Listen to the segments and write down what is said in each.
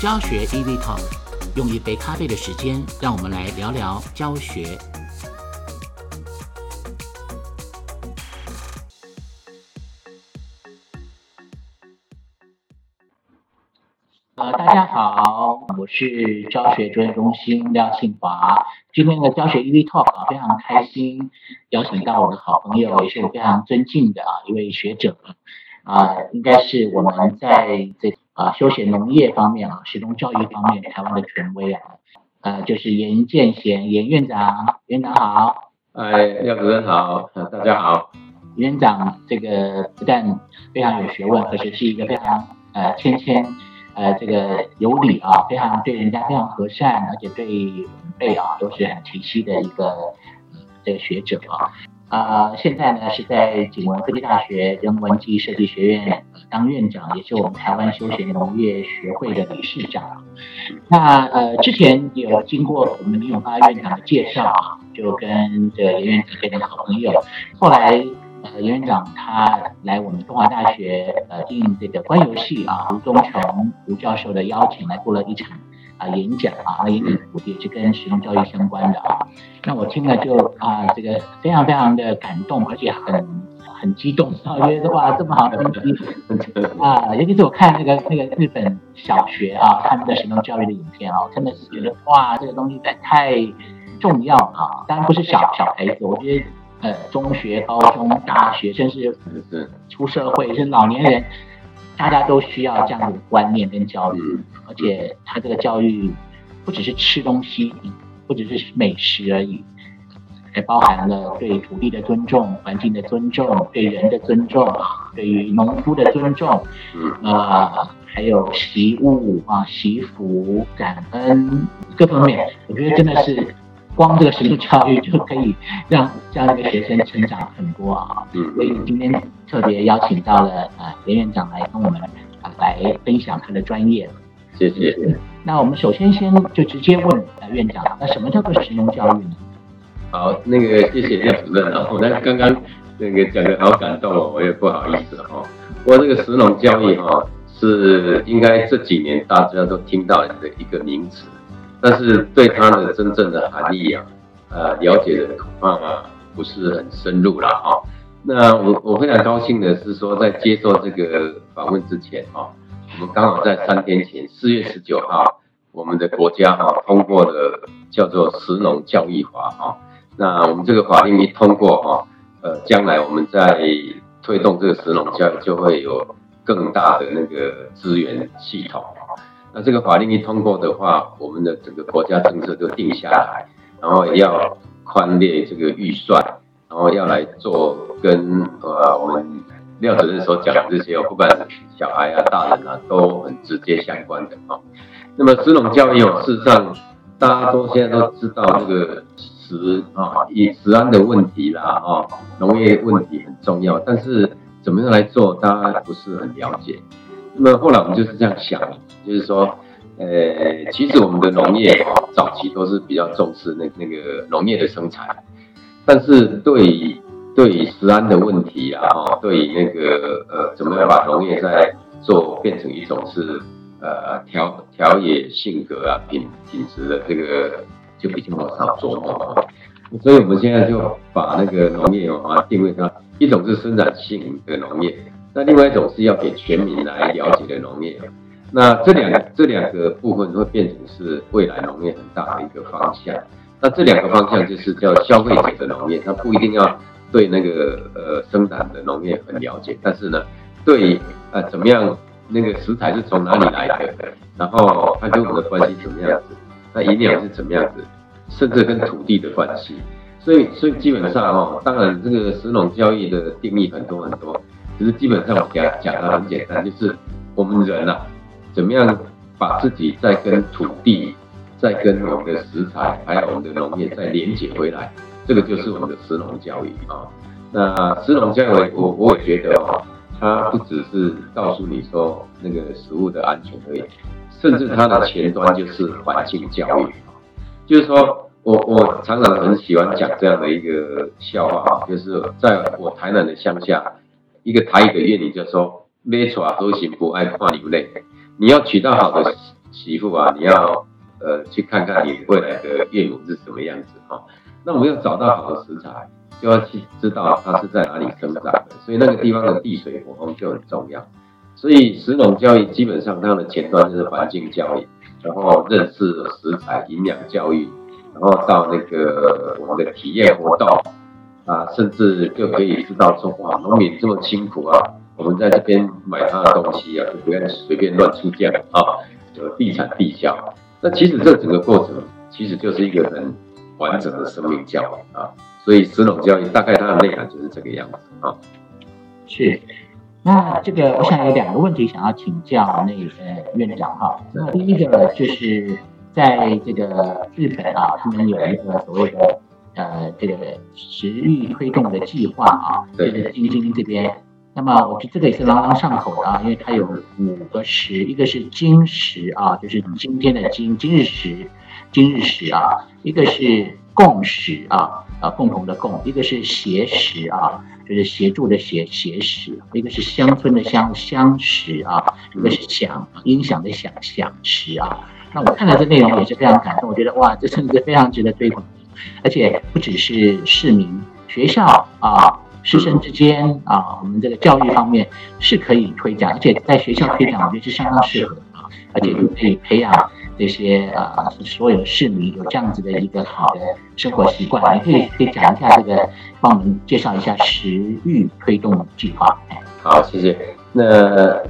教学 EV Talk，用一杯咖啡的时间，让我们来聊聊教学。呃，大家好，我是教学专业中心廖庆华。今天的教学 EV Talk 啊，非常开心，邀请到我的好朋友，也是我非常尊敬的啊一位学者啊，应该是我们在这啊休闲农业方面啊，学农教育方面台湾的权威啊，呃，就是严建贤严院长，院长好。哎，廖主任好，大家好。院长这个不但非常有学问，而且是一个非常呃谦谦。呃，这个有礼啊，非常对人家非常和善，而且对晚辈啊都是很提携的一个这个学者啊。啊，现在呢是在景文科技大学人文暨设计学院当院长，也是我们台湾休闲农业学会的理事长。那呃，之前有经过我们李永发院长的介绍啊，就跟这严院长变成好朋友，后来。呃，严院长他来我们东华大学呃应这个官游系啊吴忠琼吴教授的邀请来做了一场啊演讲啊，那演讲也是跟实用教育相关的啊。那我听了就啊这个非常非常的感动，而且很很激动啊，觉得 哇这么好的东西 啊，尤其是我看那个那个日本小学啊他们的实用教育的影片啊，真的是觉得哇这个东西太太重要啊，当然不是小小孩子，我觉得。呃，中学、高中、大学，甚至是出社会，是老年人，大家都需要这样的观念跟教育。而且，他这个教育不只是吃东西，不只是美食而已，还包含了对土地的尊重、环境的尊重、对人的尊重、对于农夫的尊重，呃，还有习物啊、习福、感恩各方面，我觉得真的是。光这个实用教育就可以让这样一个学生成长很多啊，所以今天特别邀请到了啊严院长来跟我们啊来分享他的专业。谢谢。那我们首先先就直接问啊院长，那什么叫做实用教育呢？好，那个谢谢廖主任啊，我那刚刚那个讲的好感动哦，我也不好意思哈。不过这个石农教育哈是应该这几年大家都听到的一个名词。但是对它的真正的含义啊，呃，了解的恐怕不是很深入了啊。那我我非常高兴的是说，在接受这个访问之前啊，我们刚好在三天前，四月十九号，我们的国家哈通过了叫做“石农教育法”啊。那我们这个法令一通过哈，呃，将来我们在推动这个石农教育，就会有更大的那个资源系统。那这个法令一通过的话，我们的整个国家政策就定下来，然后要宽列这个预算，然后要来做跟呃我们廖主任所讲的这些，不管小孩啊、大人啊，都很直接相关的啊。那么石农教育哦，事实上大家都现在都知道这个食啊，以食安的问题啦啊，农业问题很重要，但是怎么样来做，大家不是很了解。那么后来我们就是这样想，就是说，呃，其实我们的农业早期都是比较重视那那个农业的生产，但是对对食安的问题啊，哈，对那个呃，怎么样把农业再做变成一种是呃调调野性格啊品品质的这个就比较少琢磨，所以我们现在就把那个农业把它定位成一种是生产性的农业。那另外一种是要给全民来了解的农业，那这两这两个部分会变成是未来农业很大的一个方向。那这两个方向就是叫消费者的农业，它不一定要对那个呃生产的农业很了解，但是呢，对呃怎么样那个食材是从哪里来的，然后它跟我们的关系怎么样子，那营养是怎么样子，甚至跟土地的关系。所以所以基本上哦，当然这个食农教育的定义很多很多。只是基本上我讲讲的很简单，就是我们人啊，怎么样把自己再跟土地、再跟我们的食材，还有我们的农业再连接回来，这个就是我们的食农教育啊。那食农教育，我我也觉得哦，它不只是告诉你说那个食物的安全而已，甚至它的前端就是环境教育就是说我我常常很喜欢讲这样的一个笑话，就是在我台南的乡下。一个台语的谚语就说：“没错，核心不爱看流泪。你要娶到好的媳妇啊，你要呃去看看你未来的岳母是什么样子哈。那我们要找到好的食材，就要去知道它是在哪里生长的，所以那个地方的地水火风就很重要。所以食农教育基本上它的前端就是环境教育，然后认识食材、营养教育，然后到那个我们的体验活动啊，甚至就可以知道说哇，农民这么辛苦啊，我们在这边买他的东西啊，就不要随便乱出价啊，就地产地销。那其实这整个过程其实就是一个很完整的生命教育啊，所以食农教育大概它的内涵就是这个样子啊。是。那这个，我想有两个问题想要请教那个院长哈。那第一个就是在这个日本啊，他们有一个所谓的呃这个食欲推动的计划啊，就是京津这边。那么我觉得这个也是朗朗上口的啊，因为它有五个食，一个是今食啊，就是今天的今今日食，今日食啊，一个是共食啊啊共同的共，一个是协食啊。就是协助的协协食，一个是乡村的乡乡食啊，一个是响音响的响响食啊。那我看到这内容也是非常感动，我觉得哇，这真的是非常值得推广，而且不只是市民、学校啊、师生之间啊，我们这个教育方面是可以推广，而且在学校推广，我觉得是相当适合啊，而且可以培养。这些啊，所有市民有这样子的一个好的生活习惯，你可以可以讲一下这个，帮我们介绍一下食欲推动计划。好，谢谢。那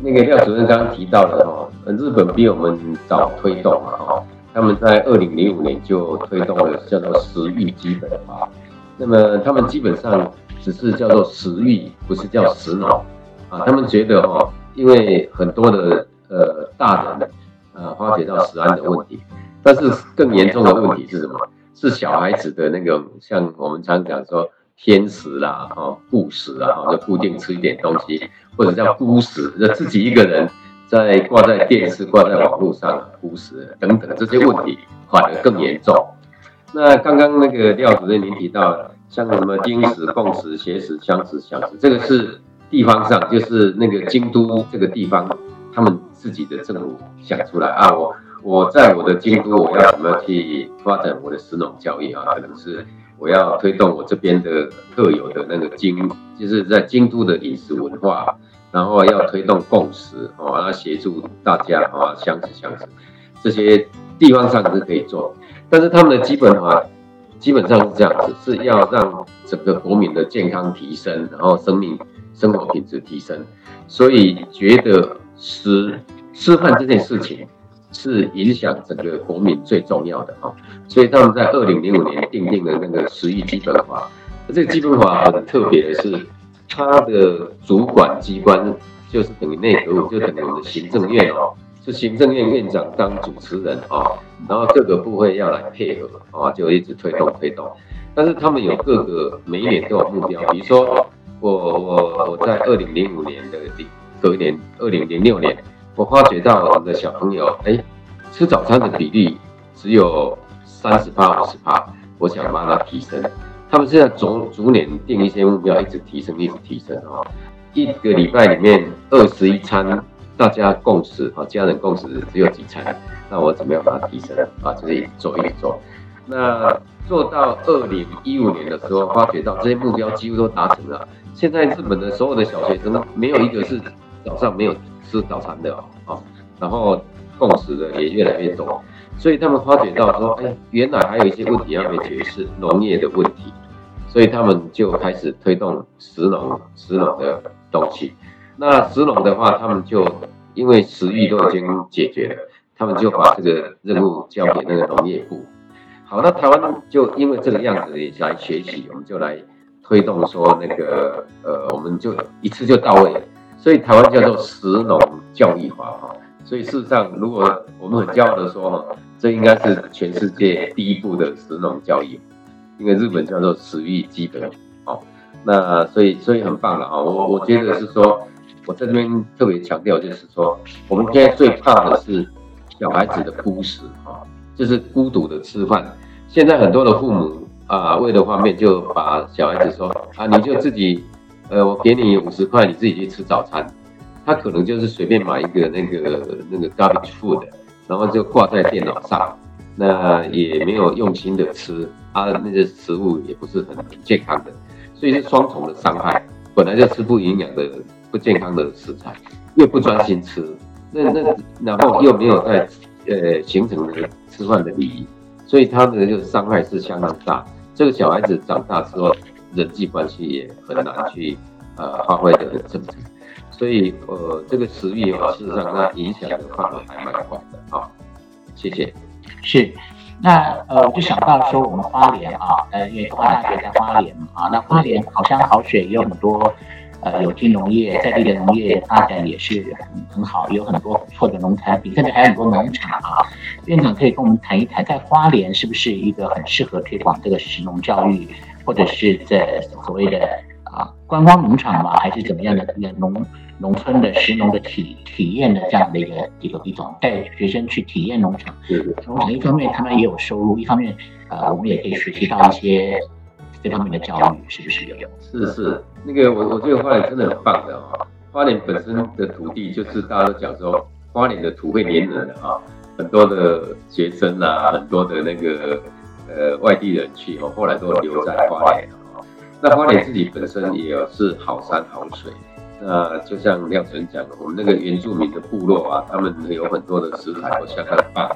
那个廖主任刚刚提到的哈，日本比我们早推动嘛哦，他们在二零零五年就推动了叫做食欲基本法。那么他们基本上只是叫做食欲，不是叫食脑啊。他们觉得哈，因为很多的呃大人。呃，发觉到食安的问题，但是更严重的问题是什么？是小孩子的那个，像我们常讲说偏食啦，哦，固食啦，就固定吃一点东西，或者叫孤食，就自己一个人在挂在电视、挂在网络上孤食等等这些问题，反而更严重。那刚刚那个廖主任您提到，像什么京食、共食、邪食、相食、相食，这个是地方上，就是那个京都这个地方。他们自己的政务想出来啊，我我在我的京都，我要怎么样去发展我的食农教育啊？可能是我要推动我这边的特有的那个京，就是在京都的饮食文化，然后要推动共识哦，然后协助大家啊相识相识，这些地方上是可以做，但是他们的基本啊，基本上是这样子，是要让整个国民的健康提升，然后生命生活品质提升，所以觉得。吃吃饭这件事情是影响整个国民最重要的啊，所以他们在二零零五年订定了那个食育基本法。这个基本法很特别的是，它的主管机关就是等于内阁府，就等于我们的行政院哦，是行政院院长当主持人啊，然后各个部会要来配合啊，就一直推动推动。但是他们有各个每一年都有目标，比如说我我我在二零零五年的第。隔年，二零零六年，我发觉到我们的小朋友，哎，吃早餐的比例只有三十八、五十八，我想把它提升。他们现在逐逐年定一些目标，一直提升，一直提升啊。一个礼拜里面二十一餐，大家共识啊，家人共识只有几餐，那我怎么样把它提升啊？就是做一做。那做到二零一五年的时候，发觉到这些目标几乎都达成了。现在日本的所有的小学生，没有一个是。早上没有吃早餐的哦，然后共识的也越来越多，所以他们发觉到说，哎，原来还有一些问题要没解释，农业的问题，所以他们就开始推动食农食农的东西。那食农的话，他们就因为食欲都已经解决了，他们就把这个任务交给那个农业部。好，那台湾就因为这个样子来学习，我们就来推动说那个呃，我们就一次就到位了。所以台湾叫做食农教育化哈，所以事实上，如果我们很骄傲的说哈，这应该是全世界第一部的食农教育，因为日本叫做食育基本，好，那所以所以很棒了啊，我我觉得是说，我在这边特别强调就是说，我们现在最怕的是小孩子的孤食啊，就是孤独的吃饭。现在很多的父母啊，为了方便就把小孩子说啊，你就自己。呃，我给你五十块，你自己去吃早餐。他可能就是随便买一个那个那个 garbage food，然后就挂在电脑上，那也没有用心的吃啊，那些食物也不是很健康的，所以是双重的伤害。本来就吃不营养的、不健康的食材，又不专心吃，那那然后又没有在呃形成的吃饭的礼仪，所以他的就伤害是相当大。这个小孩子长大之后，人际关系也很难去呃发挥的很正常。所以呃这个食欲啊，事实上它影响的范围还蛮广的。好，谢谢。是。那呃，我就想到说，我们花莲啊，呃，因为花大学在花莲嘛，啊，那花莲好山好水，也有很多呃有机农业，在地的农业发展也是很很好，有很多不错的农产品，甚至还有很多农场啊。院长可以跟我们谈一谈，在花莲是不是一个很适合推广这个食农教育，或者是在所谓的啊观光农场嘛，还是怎么样的一个农？农村的食农的体体验的这样的一个一个一种带学生去体验农场，农场一方面他们也有收入，一方面呃我们也可以学习到一些这方面的教育，是不是有？是是，那个我我觉得花莲真的很棒的哦，花莲本身的土地就是大家都讲说花莲的土会黏人的哈，很多的学生啊，很多的那个呃外地人去哦，后来都留在花莲哈，那花莲自己本身也是好山好水。那就像廖晨讲的，我们那个原住民的部落啊，他们有很多的食材都相当棒。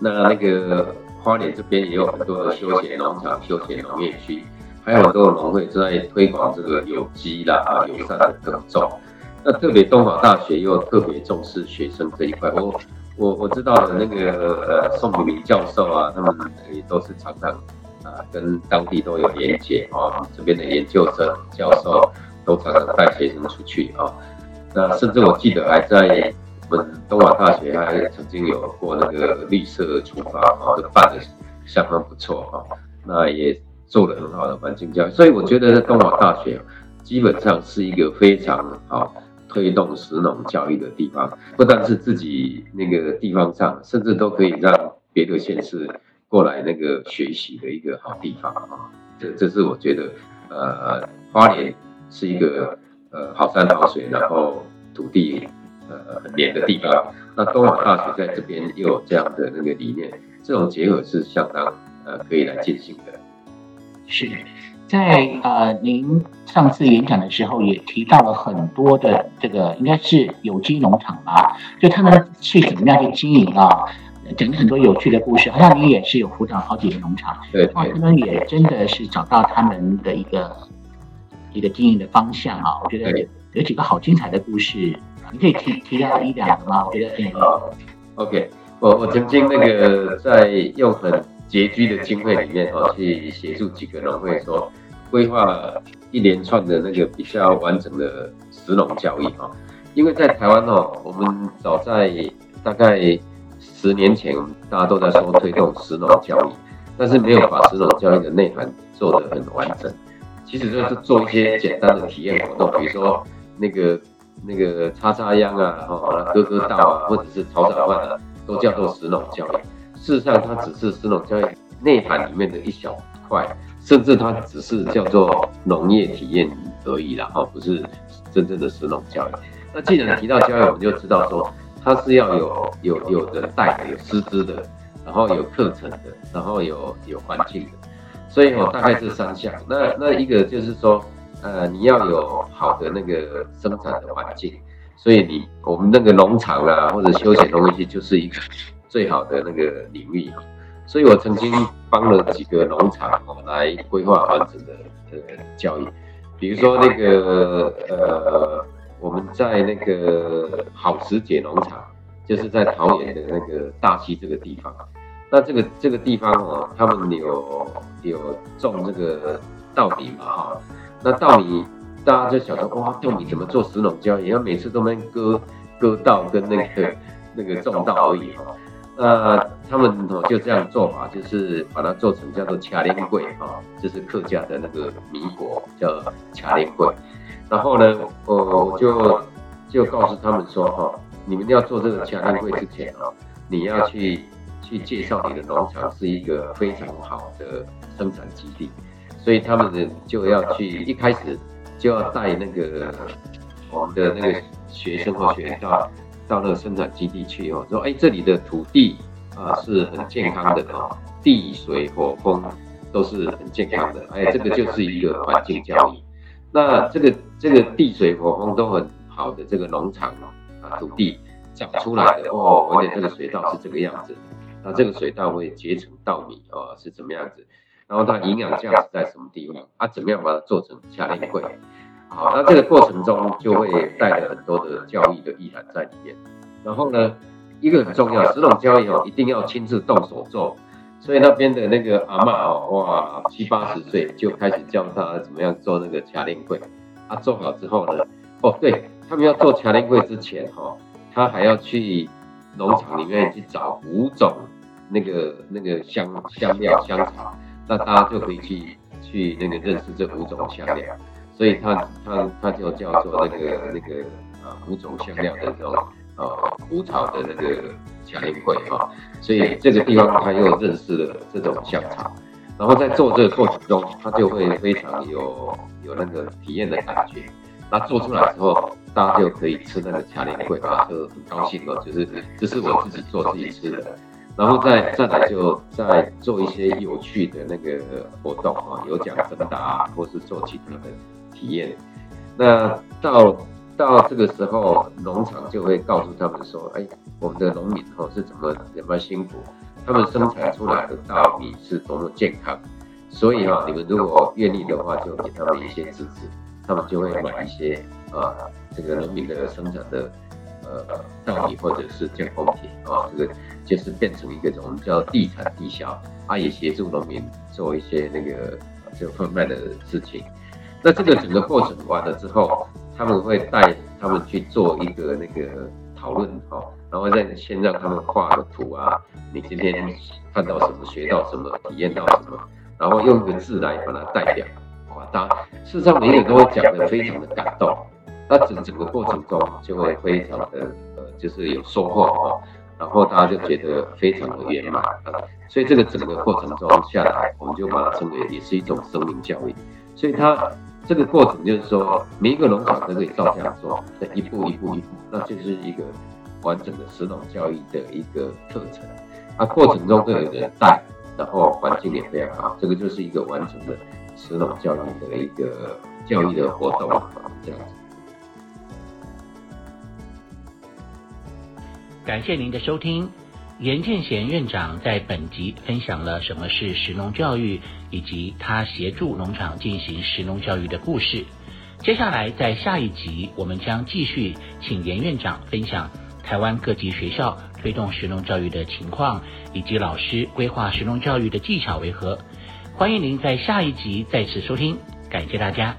那那个花莲这边也有很多的休闲农场、休闲农业区，还有很多农会在推广这个有机啦、啊友善的耕种。那特别东华大学又特别重视学生这一块。我我我知道的那个呃宋炳明教授啊，他们也都是常常啊跟当地都有连接啊，这边的研究生教授。都常常带学生出去啊，那甚至我记得还在我们东华大学还曾经有过那个绿色出发啊，办的相当不错啊，那也做了很好的环境教育，所以我觉得东华大学基本上是一个非常好推动石农教育的地方，不但是自己那个地方上，甚至都可以让别的县市过来那个学习的一个好地方啊，这这是我觉得呃花莲。是一个呃好山好水，然后土地呃很黏的地方。那东莞大学在这边又有这样的那个理念，这种结合是相当呃可以来进行的。是在呃您上次演讲的时候也提到了很多的这个应该是有机农场吧？就他们是怎么样去经营啊？讲了很多有趣的故事，好像你也是有辅导好几个农场，对，他们也真的是找到他们的一个。一个经营的方向啊，我觉得有几个好精彩的故事，你可以提提到一两个吗？我觉得很有。OK，我我曾经那个在用很拮据的经费里面哦，去协助几个农会说规划一连串的那个比较完整的石农教育哈，因为在台湾哦，我们早在大概十年前，大家都在说推动石农教育，但是没有把石农教育的内涵做得很完整。其实就是做一些简单的体验活动，比如说那个那个叉叉秧啊，哈，割割稻啊，或者是炒炒饭啊，都叫做石农教育。事实上，它只是石农教育内涵里面的一小块，甚至它只是叫做农业体验而已啦，哈，不是真正的石农教育。那既然提到教育，我们就知道说，它是要有有有的带的，有师资的，然后有课程的，然后有有环境的。所以哦，大概这三项。那那一个就是说，呃，你要有好的那个生产的环境。所以你我们那个农场啊，或者休闲农业就是一个最好的那个领域。所以我曾经帮了几个农场哦来规划完整的呃教育。比如说那个呃，我们在那个好时节农场，就是在桃园的那个大溪这个地方。那这个这个地方哦，他们有有种这个稻米嘛哈，那稻米大家就想说哇，稻米怎么做石农教育？要每次都能割割稻跟那个那个种稻而已哈。那他们哦就这样做法，就是把它做成叫做卡莲桂哈，就是客家的那个米果叫卡莲桂。然后呢，我我就就告诉他们说哈，你们要做这个卡莲桂之前哦，你要去。去介绍你的农场是一个非常好的生产基地，所以他们呢就要去一开始就要带那个我们的那个学生或学到到那个生产基地去哦，说哎这里的土地啊是很健康的哦，地水火风都是很健康的，哎这个就是一个环境教育。那这个这个地水火风都很好的这个农场啊土地长出来的哦，而且这个水稻是这个样子，那这个水稻会结成稻米哦是怎么样子？然后它营养价值在什么地方？啊怎么样把它做成掐链柜？好，那这个过程中就会带了很多的交易的意涵在里面。然后呢，一个很重要，石农教育哦，一定要亲自动手做。所以那边的那个阿妈哦，哇，七八十岁就开始教他怎么样做那个卡链柜。啊，做好之后呢，哦，对他们要做卡链柜之前哈，他还要去农场里面去找五种那个那个香香料香草，那大家就可以去去那个认识这五种香料。所以他他他就叫做那个那个啊五种香料的这种呃枯草的那个香烟会哈，所以这个地方他又认识了这种香草，然后在做这个过程中，他就会非常有有那个体验的感觉。那做出来之后，大家就可以吃那个卡莲桂啊，就很高兴哦，就是这是我自己做自己吃的。然后再再来就再做一些有趣的那个活动啊，有奖征答，或是做其他的。体验，那到到这个时候，农场就会告诉他们说：“哎，我们的农民哦是怎么怎么辛苦，他们生产出来的稻米是多么健康，所以哈，你们如果愿意的话，就给他们一些支持，他们就会买一些啊，这个农民的生产的呃稻米或者是健康品。啊，这个就是变成一个我们叫地产地销，他也协助农民做一些那个就贩卖的事情。”那这个整个过程完了之后，他们会带他们去做一个那个讨论哈，然后再先让他们画个图啊，你今天看到什么，学到什么，体验到什么，然后用一个字来把它代表，哇，大家事实上每一个人都会讲的非常的感动，那整整个过程中就会非常的呃，就是有收获哈，然后大家就觉得非常的圆满啊，所以这个整个过程中下来，我们就把它称为也是一种生命教育，所以它。这个过程就是说，每一个农场都可以照这样做，一步一步一步，那就是一个完整的石农教育的一个课程。啊，过程中都有人带，然后环境也非常好，这个就是一个完整的石农教育的一个教育的活动，这样子。感谢您的收听。严建贤院长在本集分享了什么是石农教育，以及他协助农场进行食农教育的故事。接下来在下一集，我们将继续请严院长分享台湾各级学校推动食农教育的情况，以及老师规划食农教育的技巧为何。欢迎您在下一集再次收听，感谢大家。